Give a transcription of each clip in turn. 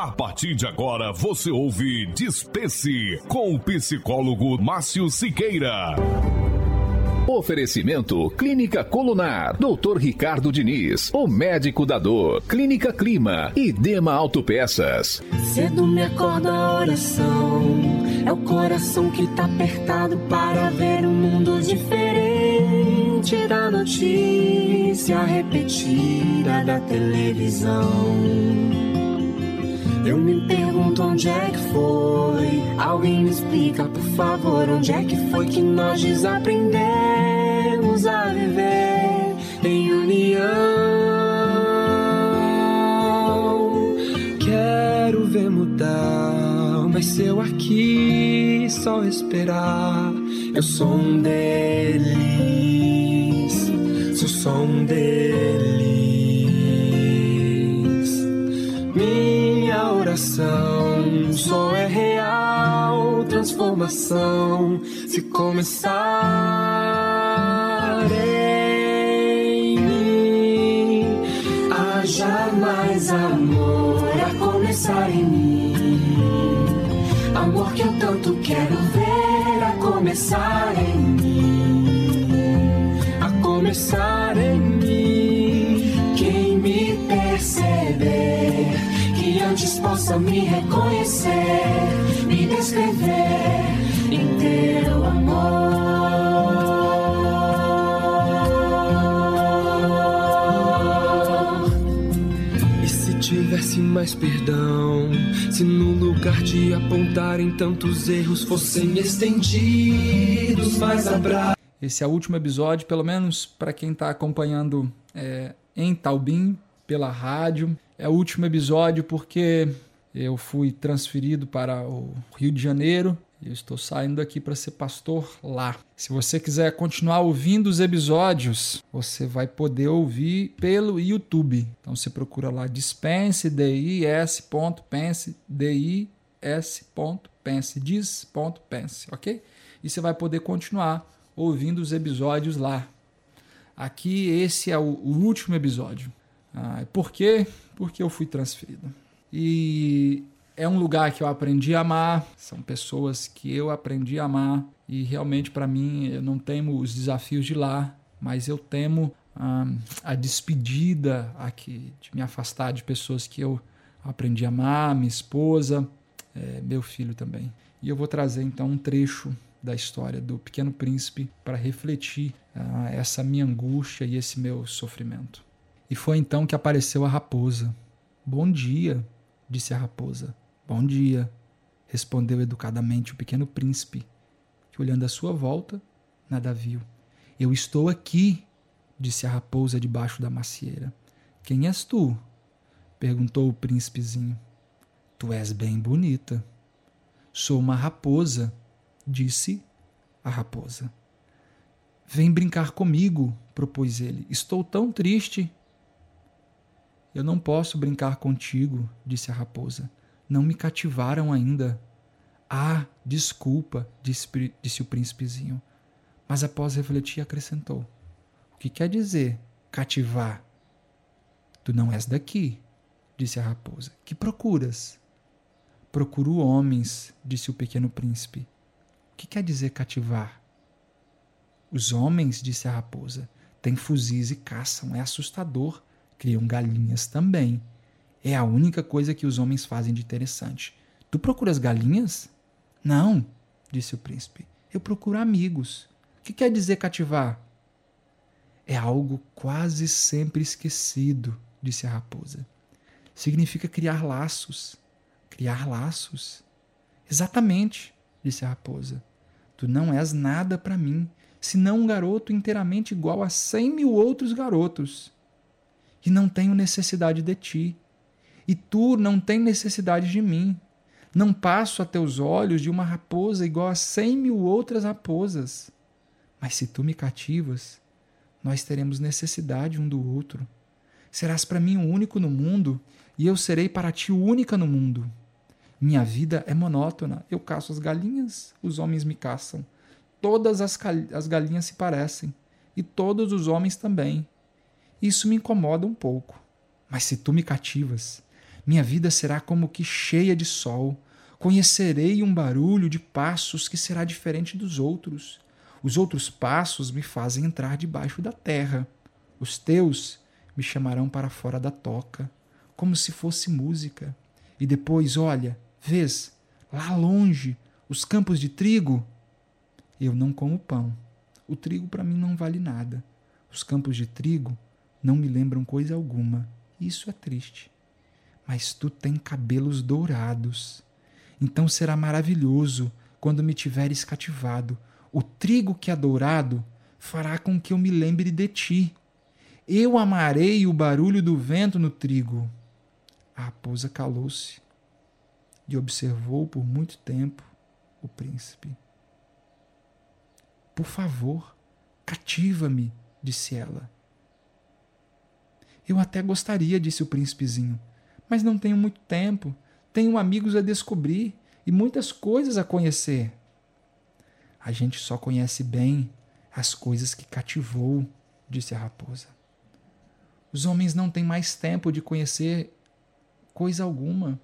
A partir de agora você ouve Dispense com o psicólogo Márcio Siqueira. Oferecimento Clínica Colunar, Dr. Ricardo Diniz, o médico da dor, Clínica Clima e Dema Autopeças. Cedo me acorda a oração, é o coração que tá apertado para ver um mundo diferente da notícia repetida da televisão. Eu me pergunto onde é que foi. Alguém me explica, por favor, onde é que foi que nós desaprendemos a viver em união. Quero ver mudar, mas se eu aqui só esperar, eu sou um deles. Sou só um deles. Minha oração só é real transformação se começar em mim. Haja mais amor a começar em mim. Amor que eu tanto quero ver a começar em mim. Antes possa me reconhecer, me descrever em teu amor. E se tivesse mais perdão, se no lugar de apontarem tantos erros fossem estendidos mais abraços. Esse é o último episódio, pelo menos para quem está acompanhando é, em Taubim, pela rádio. É o último episódio porque eu fui transferido para o Rio de Janeiro e eu estou saindo daqui para ser pastor lá. Se você quiser continuar ouvindo os episódios, você vai poder ouvir pelo YouTube. Então você procura lá dispense, dis.pense, dis.pense, dis.pense, ok? E você vai poder continuar ouvindo os episódios lá. Aqui esse é o, o último episódio. Ah, por quê? Porque eu fui transferido. E é um lugar que eu aprendi a amar, são pessoas que eu aprendi a amar, e realmente para mim eu não temo os desafios de lá, mas eu temo ah, a despedida aqui, de me afastar de pessoas que eu aprendi a amar, minha esposa, é, meu filho também. E eu vou trazer então um trecho da história do Pequeno Príncipe para refletir ah, essa minha angústia e esse meu sofrimento. E foi então que apareceu a raposa. Bom dia, disse a raposa. Bom dia, respondeu educadamente o pequeno príncipe, que olhando à sua volta, nada viu. Eu estou aqui, disse a raposa debaixo da macieira. Quem és tu? perguntou o príncipezinho. Tu és bem bonita. Sou uma raposa, disse a raposa. Vem brincar comigo, propôs ele. Estou tão triste. Eu não posso brincar contigo, disse a raposa. Não me cativaram ainda. Ah, desculpa, disse, disse o príncipezinho. Mas após refletir, acrescentou: O que quer dizer cativar? Tu não és daqui, disse a raposa. Que procuras? Procuro homens, disse o pequeno príncipe. O que quer dizer cativar? Os homens, disse a raposa, têm fuzis e caçam. É assustador. Criam galinhas também. É a única coisa que os homens fazem de interessante. Tu procuras galinhas? Não, disse o príncipe. Eu procuro amigos. O que quer dizer cativar? É algo quase sempre esquecido, disse a raposa. Significa criar laços. Criar laços? Exatamente, disse a raposa. Tu não és nada para mim, senão um garoto inteiramente igual a cem mil outros garotos. E não tenho necessidade de ti. E tu não tens necessidade de mim. Não passo a teus olhos de uma raposa igual a cem mil outras raposas. Mas se tu me cativas, nós teremos necessidade um do outro. Serás para mim o único no mundo, e eu serei para ti única no mundo. Minha vida é monótona. Eu caço as galinhas, os homens me caçam. Todas as, as galinhas se parecem, e todos os homens também. Isso me incomoda um pouco. Mas se tu me cativas, Minha vida será como que cheia de sol. Conhecerei um barulho de passos que será diferente dos outros. Os outros passos me fazem entrar debaixo da terra. Os teus me chamarão para fora da toca, como se fosse música. E depois, olha, vês, lá longe, os campos de trigo? Eu não como pão. O trigo para mim não vale nada. Os campos de trigo não me lembram coisa alguma. Isso é triste. Mas tu tem cabelos dourados. Então será maravilhoso quando me tiveres cativado. O trigo que é dourado fará com que eu me lembre de ti. Eu amarei o barulho do vento no trigo. A raposa calou-se e observou por muito tempo o príncipe. Por favor, cativa-me, disse ela. Eu até gostaria, disse o príncipezinho, mas não tenho muito tempo. Tenho amigos a descobrir e muitas coisas a conhecer. A gente só conhece bem as coisas que cativou, disse a raposa. Os homens não têm mais tempo de conhecer coisa alguma.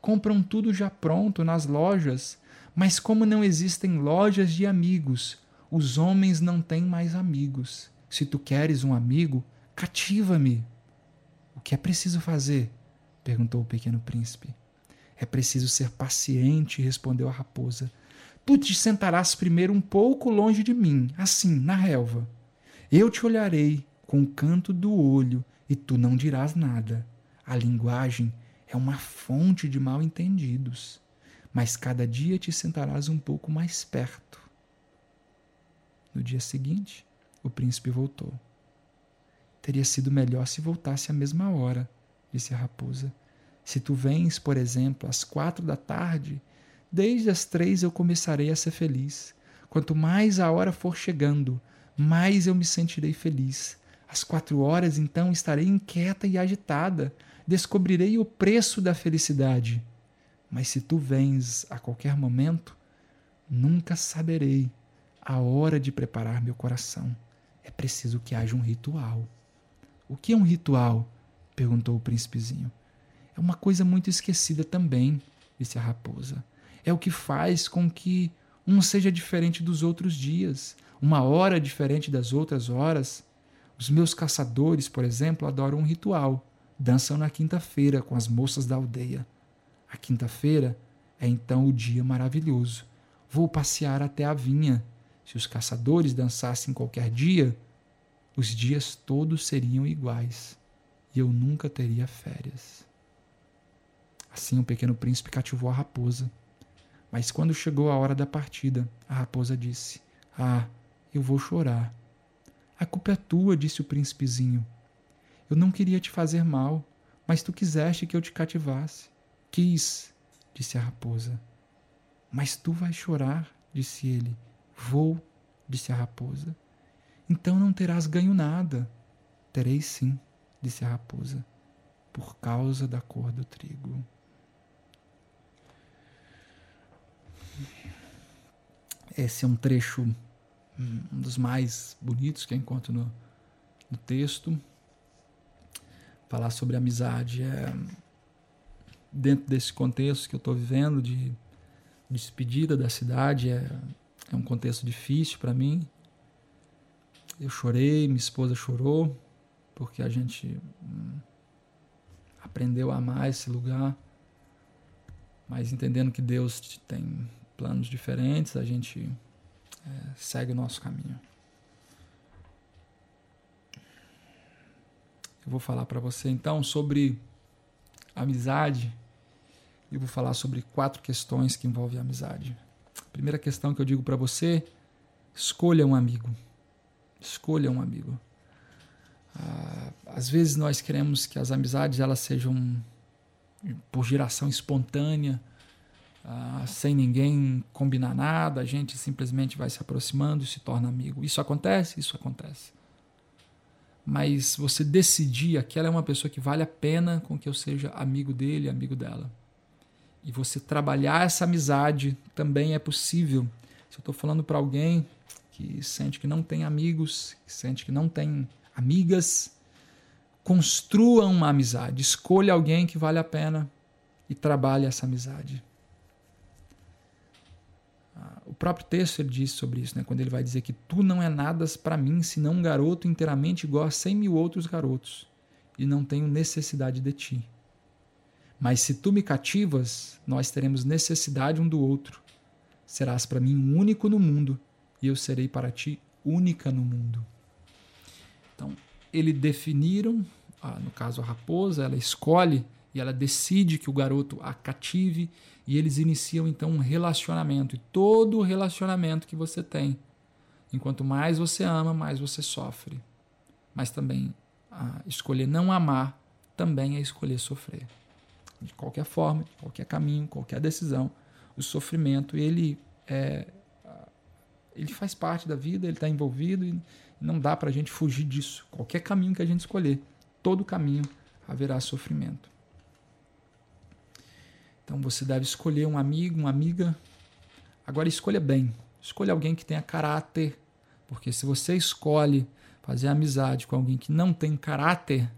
Compram tudo já pronto nas lojas, mas como não existem lojas de amigos, os homens não têm mais amigos. Se tu queres um amigo, cativa-me. O que é preciso fazer? perguntou o pequeno príncipe. É preciso ser paciente, respondeu a raposa. Tu te sentarás primeiro um pouco longe de mim, assim, na relva. Eu te olharei com o canto do olho e tu não dirás nada. A linguagem é uma fonte de mal entendidos, mas cada dia te sentarás um pouco mais perto. No dia seguinte, o príncipe voltou. Teria sido melhor se voltasse à mesma hora, disse a raposa. Se tu vens, por exemplo, às quatro da tarde, desde as três eu começarei a ser feliz. Quanto mais a hora for chegando, mais eu me sentirei feliz. Às quatro horas, então, estarei inquieta e agitada. Descobrirei o preço da felicidade. Mas se tu vens a qualquer momento, nunca saberei a hora de preparar meu coração. É preciso que haja um ritual. O que é um ritual? perguntou o príncipezinho. É uma coisa muito esquecida também, disse a raposa. É o que faz com que um seja diferente dos outros dias, uma hora diferente das outras horas, os meus caçadores, por exemplo, adoram um ritual. Dançam na quinta-feira com as moças da aldeia. A quinta-feira é então o dia maravilhoso. Vou passear até a vinha. Se os caçadores dançassem qualquer dia, os dias todos seriam iguais e eu nunca teria férias. Assim o pequeno príncipe cativou a raposa. Mas quando chegou a hora da partida, a raposa disse: Ah, eu vou chorar. A culpa é tua, disse o príncipezinho. Eu não queria te fazer mal, mas tu quiseste que eu te cativasse. Quis, disse a raposa. Mas tu vais chorar, disse ele. Vou, disse a raposa. Então não terás ganho nada. Terei sim, disse a raposa, por causa da cor do trigo. Esse é um trecho um dos mais bonitos que eu encontro no, no texto. Falar sobre amizade é dentro desse contexto que eu estou vivendo de despedida da cidade é, é um contexto difícil para mim. Eu chorei, minha esposa chorou porque a gente hum, aprendeu a amar esse lugar, mas entendendo que Deus tem planos diferentes, a gente é, segue o nosso caminho. Eu vou falar para você então sobre amizade e vou falar sobre quatro questões que envolvem a amizade. Primeira questão que eu digo para você: escolha um amigo. Escolha um amigo. Ah, às vezes nós queremos que as amizades elas sejam por geração espontânea, ah, sem ninguém combinar nada, a gente simplesmente vai se aproximando e se torna amigo. Isso acontece? Isso acontece. Mas você decidir aquela é uma pessoa que vale a pena com que eu seja amigo dele, amigo dela. E você trabalhar essa amizade também é possível. Se eu estou falando para alguém que sente que não tem amigos, que sente que não tem amigas, construa uma amizade, escolha alguém que vale a pena e trabalhe essa amizade. Ah, o próprio texto ele diz sobre isso, né? quando ele vai dizer que tu não é nada para mim senão um garoto inteiramente igual a cem mil outros garotos e não tenho necessidade de ti. Mas se tu me cativas, nós teremos necessidade um do outro. Serás para mim único no mundo, e eu serei para ti única no mundo. Então, eles definiram, no caso a raposa, ela escolhe e ela decide que o garoto a cative, e eles iniciam então um relacionamento. E todo relacionamento que você tem, enquanto mais você ama, mais você sofre. Mas também escolher não amar também é escolher sofrer de qualquer forma, de qualquer caminho, qualquer decisão, o sofrimento ele é, ele faz parte da vida, ele está envolvido e não dá para a gente fugir disso. Qualquer caminho que a gente escolher, todo caminho haverá sofrimento. Então você deve escolher um amigo, uma amiga. Agora escolha bem. Escolha alguém que tenha caráter, porque se você escolhe fazer amizade com alguém que não tem caráter,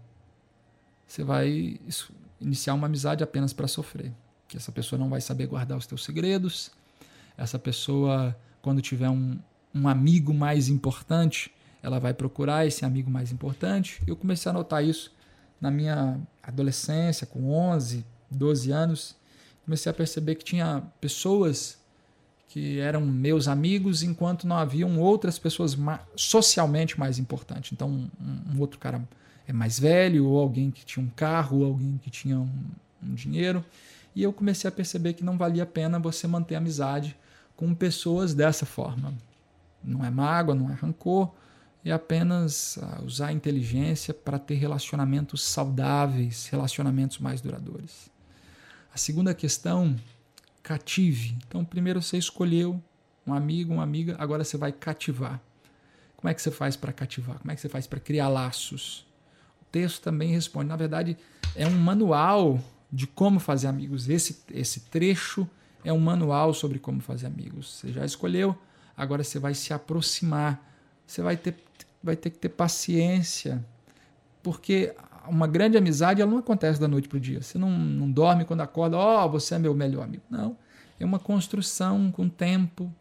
você vai iniciar uma amizade apenas para sofrer. Que essa pessoa não vai saber guardar os teus segredos. Essa pessoa, quando tiver um, um amigo mais importante, ela vai procurar esse amigo mais importante. Eu comecei a notar isso na minha adolescência, com 11, 12 anos. Comecei a perceber que tinha pessoas que eram meus amigos, enquanto não haviam outras pessoas socialmente mais importantes. Então, um, um outro cara é mais velho, ou alguém que tinha um carro, ou alguém que tinha um, um dinheiro. E eu comecei a perceber que não valia a pena você manter amizade com pessoas dessa forma. Não é mágoa, não é rancor, é apenas uh, usar a inteligência para ter relacionamentos saudáveis, relacionamentos mais duradouros. A segunda questão, cative. Então, primeiro você escolheu um amigo, uma amiga, agora você vai cativar. Como é que você faz para cativar? Como é que você faz para criar laços? texto também responde. Na verdade, é um manual de como fazer amigos. Esse, esse trecho é um manual sobre como fazer amigos. Você já escolheu, agora você vai se aproximar. Você vai ter, vai ter que ter paciência, porque uma grande amizade ela não acontece da noite para o dia. Você não, não dorme quando acorda, ó, oh, você é meu melhor amigo. Não. É uma construção com tempo.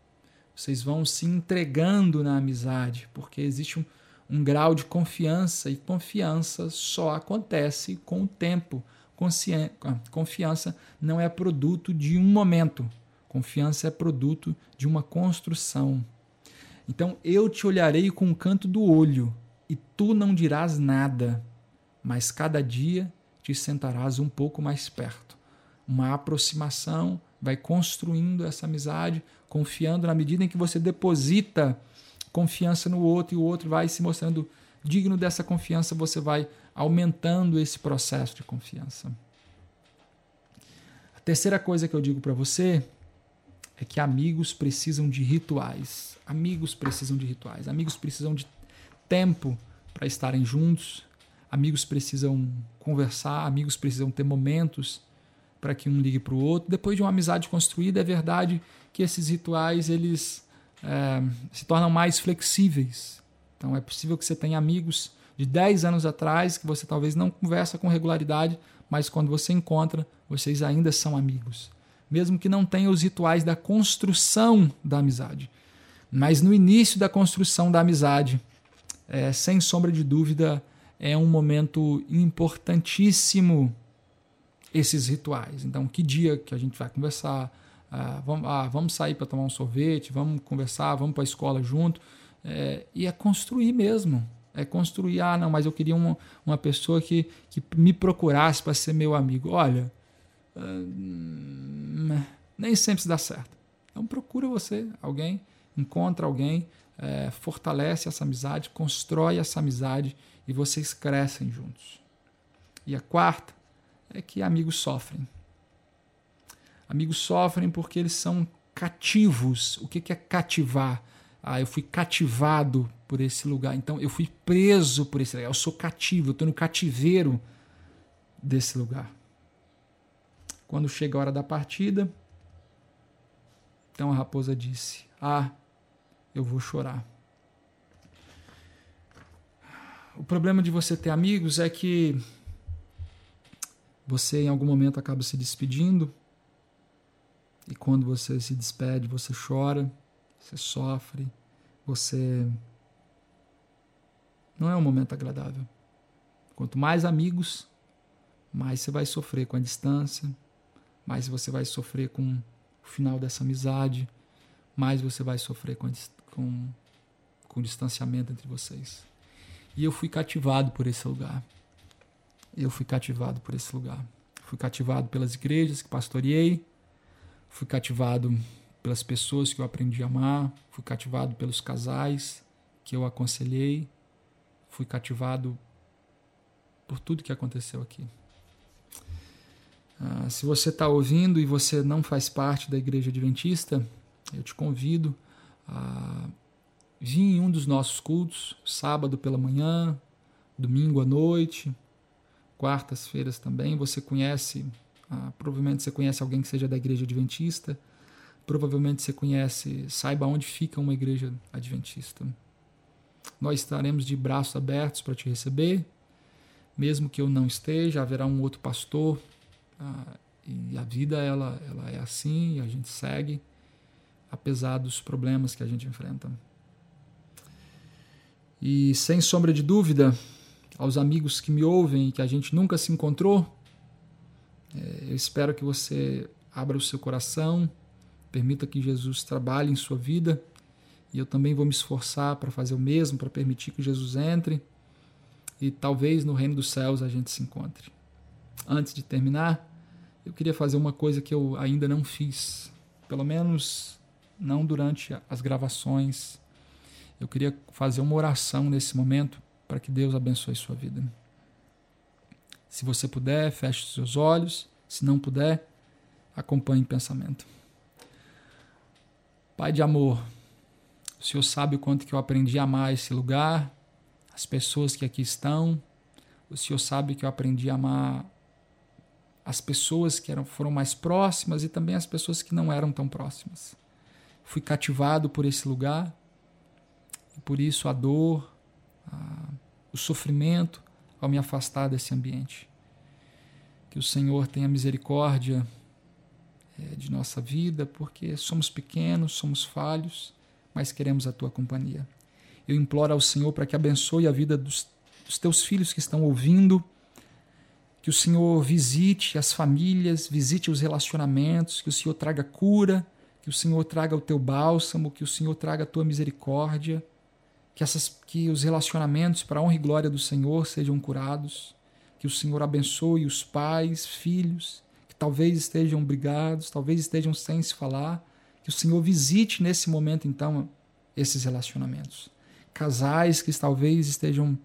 Vocês vão se entregando na amizade, porque existe um, um grau de confiança, e confiança só acontece com o tempo. Confiança não é produto de um momento, confiança é produto de uma construção. Então eu te olharei com o canto do olho, e tu não dirás nada, mas cada dia te sentarás um pouco mais perto. Uma aproximação vai construindo essa amizade, confiando na medida em que você deposita confiança no outro e o outro vai se mostrando digno dessa confiança, você vai aumentando esse processo de confiança. A terceira coisa que eu digo para você é que amigos precisam de rituais. Amigos precisam de rituais. Amigos precisam de tempo para estarem juntos. Amigos precisam conversar. Amigos precisam ter momentos para que um ligue para o outro. Depois de uma amizade construída, é verdade que esses rituais eles é, se tornam mais flexíveis. Então é possível que você tenha amigos de 10 anos atrás que você talvez não conversa com regularidade, mas quando você encontra, vocês ainda são amigos. Mesmo que não tenha os rituais da construção da amizade. Mas no início da construção da amizade, é, sem sombra de dúvida, é um momento importantíssimo esses rituais. Então, que dia que a gente vai conversar, ah, vamos, ah, vamos sair para tomar um sorvete, vamos conversar, vamos para a escola junto. É, e é construir mesmo. É construir, ah, não, mas eu queria uma, uma pessoa que, que me procurasse para ser meu amigo. Olha, uh, nem sempre se dá certo. Então procura você, alguém, encontra alguém, é, fortalece essa amizade, constrói essa amizade e vocês crescem juntos. E a quarta é que amigos sofrem. Amigos sofrem porque eles são cativos. O que é cativar? Ah, eu fui cativado por esse lugar. Então, eu fui preso por esse lugar. Eu sou cativo, eu estou no cativeiro desse lugar. Quando chega a hora da partida, então a raposa disse: Ah, eu vou chorar. o problema de você ter amigos é que você em algum momento acaba se despedindo e quando você se despede, você chora, você sofre, você não é um momento agradável. Quanto mais amigos, mais você vai sofrer com a distância, mais você vai sofrer com o final dessa amizade, mais você vai sofrer com, com, com o distanciamento entre vocês. E eu fui cativado por esse lugar. Eu fui cativado por esse lugar. Fui cativado pelas igrejas que pastoreei, fui cativado pelas pessoas que eu aprendi a amar, fui cativado pelos casais que eu aconselhei, fui cativado por tudo que aconteceu aqui. Ah, se você está ouvindo e você não faz parte da Igreja Adventista, eu te convido a vir em um dos nossos cultos, sábado pela manhã, domingo à noite, quartas-feiras também. Você conhece, ah, provavelmente você conhece alguém que seja da igreja adventista, provavelmente você conhece, saiba onde fica uma igreja adventista. Nós estaremos de braços abertos para te receber, mesmo que eu não esteja, haverá um outro pastor. Ah, e a vida ela, ela é assim, e a gente segue, apesar dos problemas que a gente enfrenta. E sem sombra de dúvida, aos amigos que me ouvem e que a gente nunca se encontrou, é, eu espero que você abra o seu coração, permita que Jesus trabalhe em sua vida e eu também vou me esforçar para fazer o mesmo, para permitir que Jesus entre e talvez no reino dos céus a gente se encontre. Antes de terminar, eu queria fazer uma coisa que eu ainda não fiz, pelo menos não durante as gravações eu queria fazer uma oração nesse momento para que Deus abençoe sua vida. Se você puder, feche os seus olhos. Se não puder, acompanhe em pensamento. Pai de amor, o Senhor sabe o quanto que eu aprendi a amar esse lugar, as pessoas que aqui estão. O Senhor sabe que eu aprendi a amar as pessoas que eram, foram mais próximas e também as pessoas que não eram tão próximas. Fui cativado por esse lugar e por isso a dor, a, o sofrimento ao me afastar desse ambiente. Que o Senhor tenha misericórdia de nossa vida, porque somos pequenos, somos falhos, mas queremos a tua companhia. Eu imploro ao Senhor para que abençoe a vida dos, dos teus filhos que estão ouvindo, que o Senhor visite as famílias, visite os relacionamentos, que o Senhor traga cura, que o Senhor traga o teu bálsamo, que o Senhor traga a tua misericórdia que, essas, que os relacionamentos para a honra e glória do Senhor sejam curados, que o Senhor abençoe os pais, filhos, talvez estejam brigados, talvez estejam sem se falar, que o Senhor visite nesse momento então esses relacionamentos. Casais que talvez estejam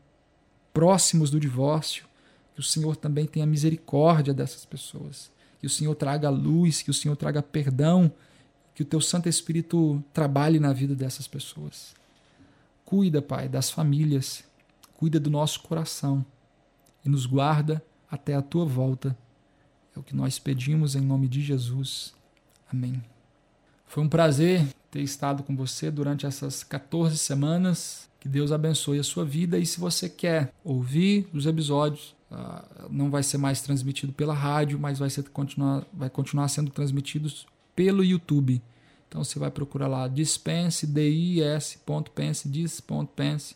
próximos do divórcio, que o Senhor também tenha misericórdia dessas pessoas, que o Senhor traga luz, que o Senhor traga perdão, que o teu Santo Espírito trabalhe na vida dessas pessoas. Cuida, Pai, das famílias, cuida do nosso coração e nos guarda até a tua volta. É o que nós pedimos em nome de Jesus. Amém. Foi um prazer ter estado com você durante essas 14 semanas. Que Deus abençoe a sua vida. E se você quer ouvir os episódios, ah, não vai ser mais transmitido pela rádio, mas vai, ser, continuar, vai continuar sendo transmitidos pelo YouTube. Então você vai procurar lá dispense, dis.pense, dis.pense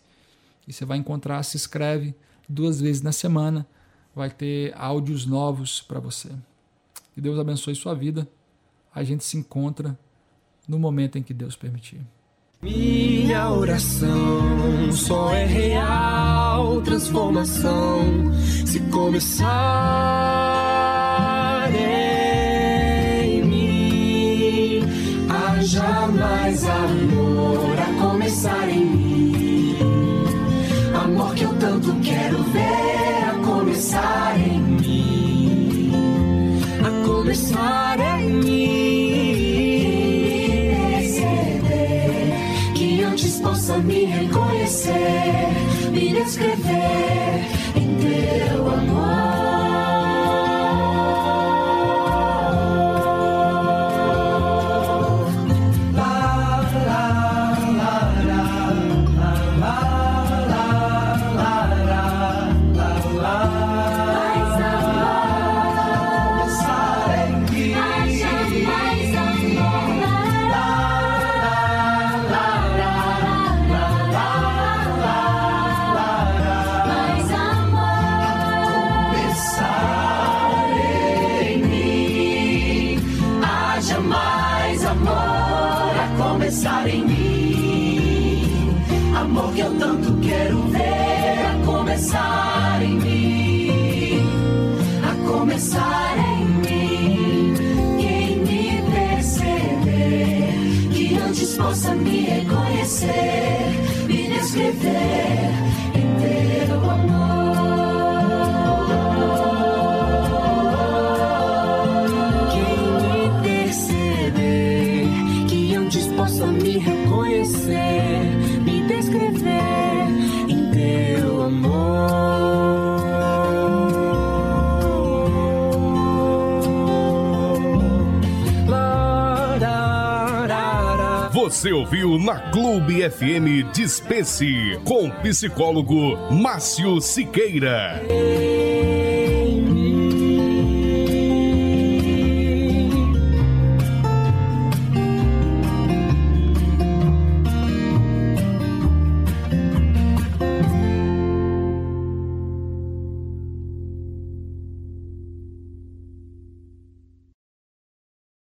e você vai encontrar, se inscreve duas vezes na semana, vai ter áudios novos para você. Que Deus abençoe sua vida. A gente se encontra no momento em que Deus permitir. Minha oração só é real transformação se começar. É jamais amor a começar em mim. Amor que eu tanto quero ver possa me reconhecer, me descrever em teu amor. Reconhecer, Você ouviu na Clube FM Dispense com psicólogo Márcio Siqueira.